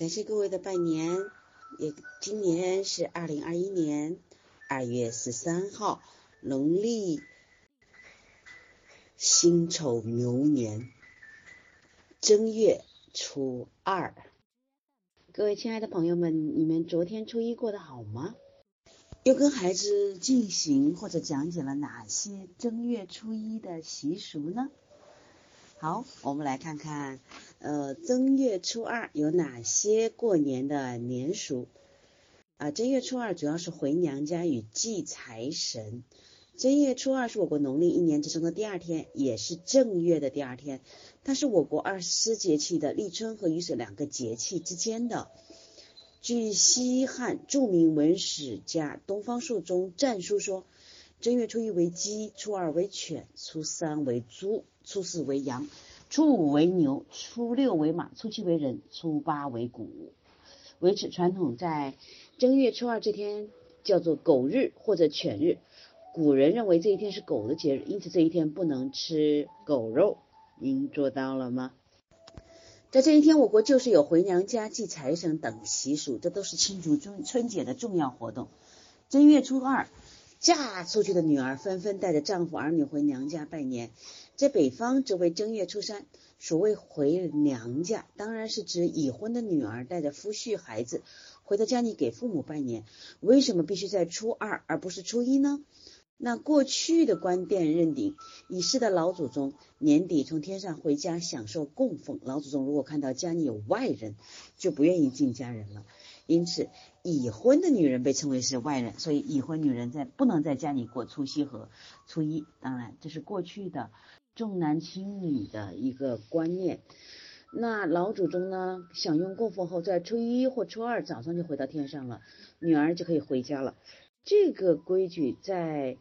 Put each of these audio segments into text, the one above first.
感谢各位的拜年，也今年是二零二一年二月十三号，农历辛丑牛年正月初二。各位亲爱的朋友们，你们昨天初一过得好吗？又跟孩子进行或者讲解了哪些正月初一的习俗呢？好，我们来看看，呃，正月初二有哪些过年的年俗？啊，正月初二主要是回娘家与祭财神。正月初二是我国农历一年之中的第二天，也是正月的第二天，它是我国二十四节气的立春和雨水两个节气之间的。据西汉著名文史家东方朔中战书说。正月初一为鸡，初二为犬，初三为猪，初四为羊，初五为牛，初六为马，初七为人，初八为谷。为此传统在正月初二这天叫做狗日或者犬日。古人认为这一天是狗的节日，因此这一天不能吃狗肉。您做到了吗？在这一天，我国就是有回娘家、祭财神等习俗，这都是庆祝春春节的重要活动。正月初二。嫁出去的女儿纷纷带着丈夫儿女回娘家拜年，在北方则为正月初三。所谓回娘家，当然是指已婚的女儿带着夫婿孩子回到家里给父母拜年。为什么必须在初二而不是初一呢？那过去的观点认定，已逝的老祖宗年底从天上回家享受供奉，老祖宗如果看到家里有外人，就不愿意进家人了。因此，已婚的女人被称为是外人，所以已婚女人在不能在家里过除夕和初一。当然，这是过去的重男轻女的一个观念。那老祖宗呢，享用供奉后，在初一或初二早上就回到天上了，女儿就可以回家了。这个规矩在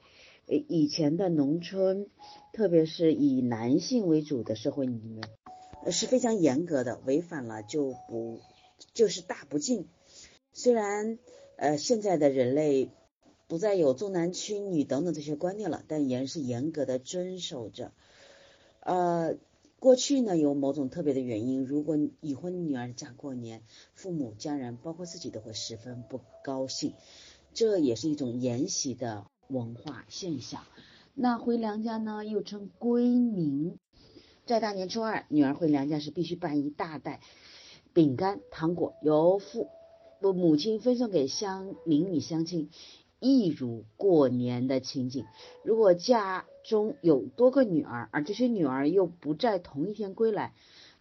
以前的农村，特别是以男性为主的社会里面，是非常严格的，违反了就不就是大不敬。虽然呃现在的人类不再有重男轻女等等这些观念了，但仍是严格的遵守着。呃，过去呢有某种特别的原因，如果已婚女儿家过年，父母家人包括自己都会十分不高兴，这也是一种沿袭的文化现象。那回娘家呢又称归宁，在大年初二，女儿回娘家时必须办一大袋饼干、糖果，由父。我，母亲分送给乡邻里乡亲，一如过年的情景。如果家中有多个女儿，而这些女儿又不在同一天归来，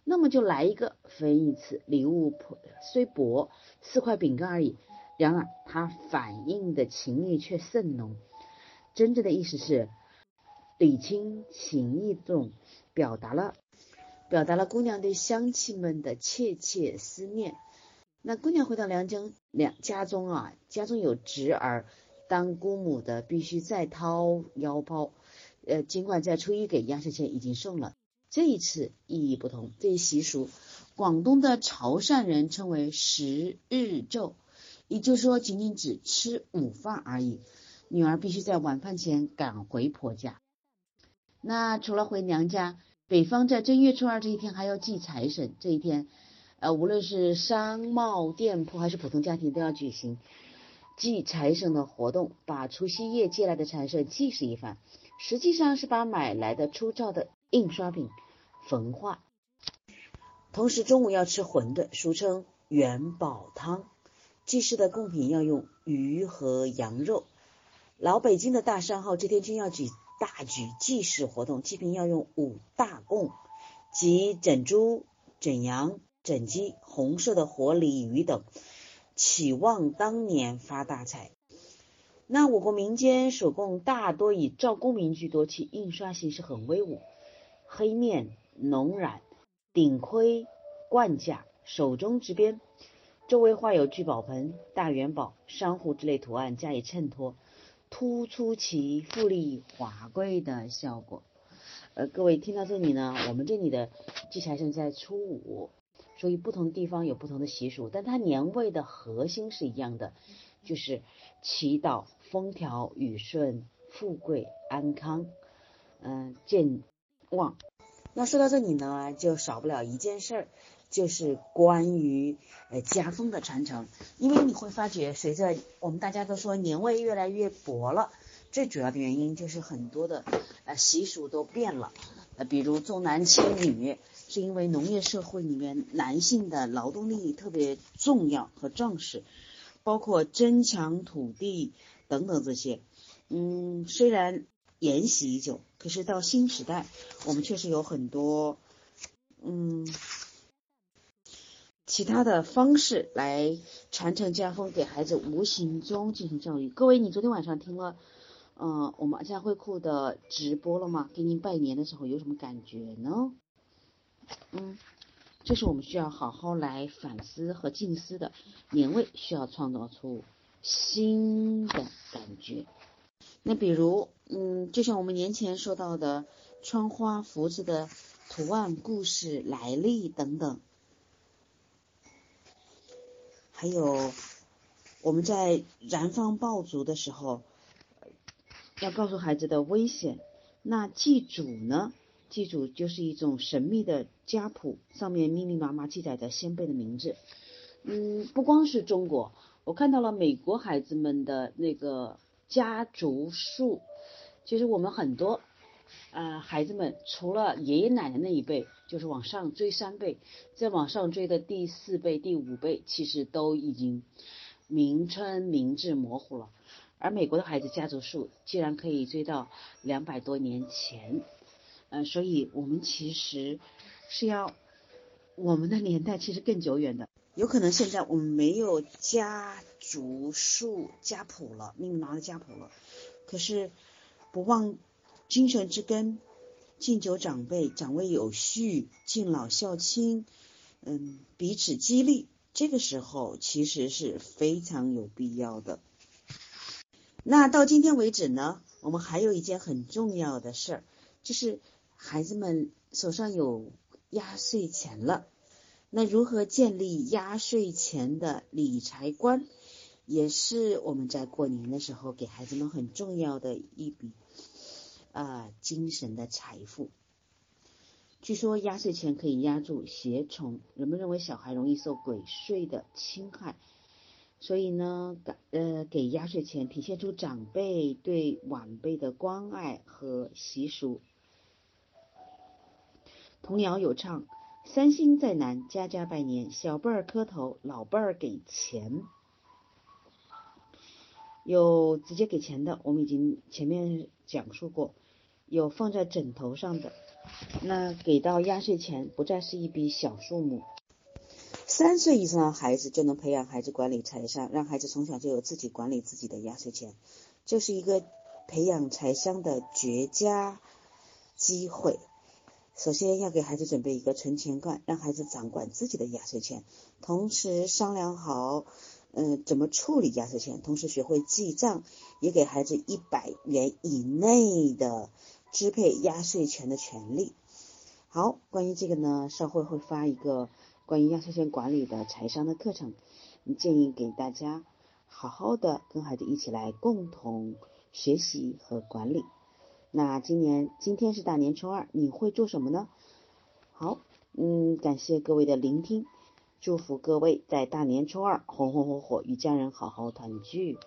那么就来一个分一次。礼物虽薄，四块饼干而已，然而它反映的情意却甚浓。真正的意思是礼轻情意重，表达了表达了姑娘对乡亲们的切切思念。那姑娘回到娘家，娘家中啊，家中有侄儿当姑母的，必须再掏腰包。呃，尽管在初一给压岁钱已经送了，这一次意义不同。这一习俗，广东的潮汕人称为十日昼，也就是说，仅仅只吃午饭而已。女儿必须在晚饭前赶回婆家。那除了回娘家，北方在正月初二这一天还要祭财神，这一天。呃，无论是商贸店铺还是普通家庭，都要举行祭财神的活动，把除夕夜借来的财神祭祀一番。实际上是把买来的粗糙的印刷品焚化。同时，中午要吃馄饨，俗称元宝汤。祭祀的贡品要用鱼和羊肉。老北京的大商号这天均要举大举祭祀活动，祭品要用五大贡，即整猪、整羊。整鸡、红色的活鲤鱼等，期望当年发大财。那我国民间手工大多以赵公明居多，其印刷形式很威武，黑面浓染，顶盔冠甲，手中执鞭，周围画有聚宝盆、大元宝、珊瑚之类图案加以衬托，突出其富丽华贵的效果。呃，各位听到这里呢，我们这里的祭财神在初五。所以不同地方有不同的习俗，但它年味的核心是一样的，就是祈祷风调雨顺、富贵安康、嗯健旺。那说到这里呢，就少不了一件事儿，就。就是关于呃家风的传承。因为你会发觉，随着我们大家都说年味越来越薄了，最主要的原因就是很多的呃习俗都变了。呃，比如重男轻女，是因为农业社会里面男性的劳动力特别重要和重视，包括争抢土地等等这些。嗯，虽然沿袭已久，可是到新时代，我们确实有很多嗯其他的方式来传承家风，给孩子无形中进行教育。各位，你昨天晚上听了嗯我们家会库的直播了吗？给您拜年的时候有什么感觉呢？嗯，这是我们需要好好来反思和静思的。年味需要创造出新的感觉。那比如，嗯，就像我们年前说到的窗花福字的图案、故事、来历等等，还有我们在燃放爆竹的时候，要告诉孩子的危险。那祭祖呢？记住就是一种神秘的家谱，上面密密麻麻记载着先辈的名字。嗯，不光是中国，我看到了美国孩子们的那个。家族树，其实我们很多呃孩子们，除了爷爷奶奶那一辈，就是往上追三辈，再往上追的第四辈、第五辈，其实都已经名称名字模糊了。而美国的孩子家族树，竟然可以追到两百多年前，嗯，所以我们其实是要我们的年代其实更久远的，有可能现在我们没有家。族树家谱了，密密麻麻家谱了。可是不忘精神之根，敬酒长辈，长辈有序，敬老孝亲，嗯，彼此激励。这个时候其实是非常有必要的。那到今天为止呢，我们还有一件很重要的事儿，就是孩子们手上有压岁钱了。那如何建立压岁钱的理财观？也是我们在过年的时候给孩子们很重要的一笔啊精神的财富。据说压岁钱可以压住邪虫，人们认为小孩容易受鬼祟的侵害，所以呢，呃给压岁钱体现出长辈对晚辈的关爱和习俗。童谣有唱：三星在南，家家拜年，小辈儿磕头，老辈儿给钱。有直接给钱的，我们已经前面讲述过；有放在枕头上的，那给到压岁钱不再是一笔小数目。三岁以上的孩子就能培养孩子管理财商，让孩子从小就有自己管理自己的压岁钱，这是一个培养财商的绝佳机会。首先要给孩子准备一个存钱罐，让孩子掌管自己的压岁钱，同时商量好。嗯，怎么处理压岁钱？同时学会记账，也给孩子一百元以内的支配压岁钱的权利。好，关于这个呢，稍后会发一个关于压岁钱管理的财商的课程，建议给大家好好的跟孩子一起来共同学习和管理。那今年今天是大年初二，你会做什么呢？好，嗯，感谢各位的聆听。祝福各位在大年初二红红火火，与家人好好团聚。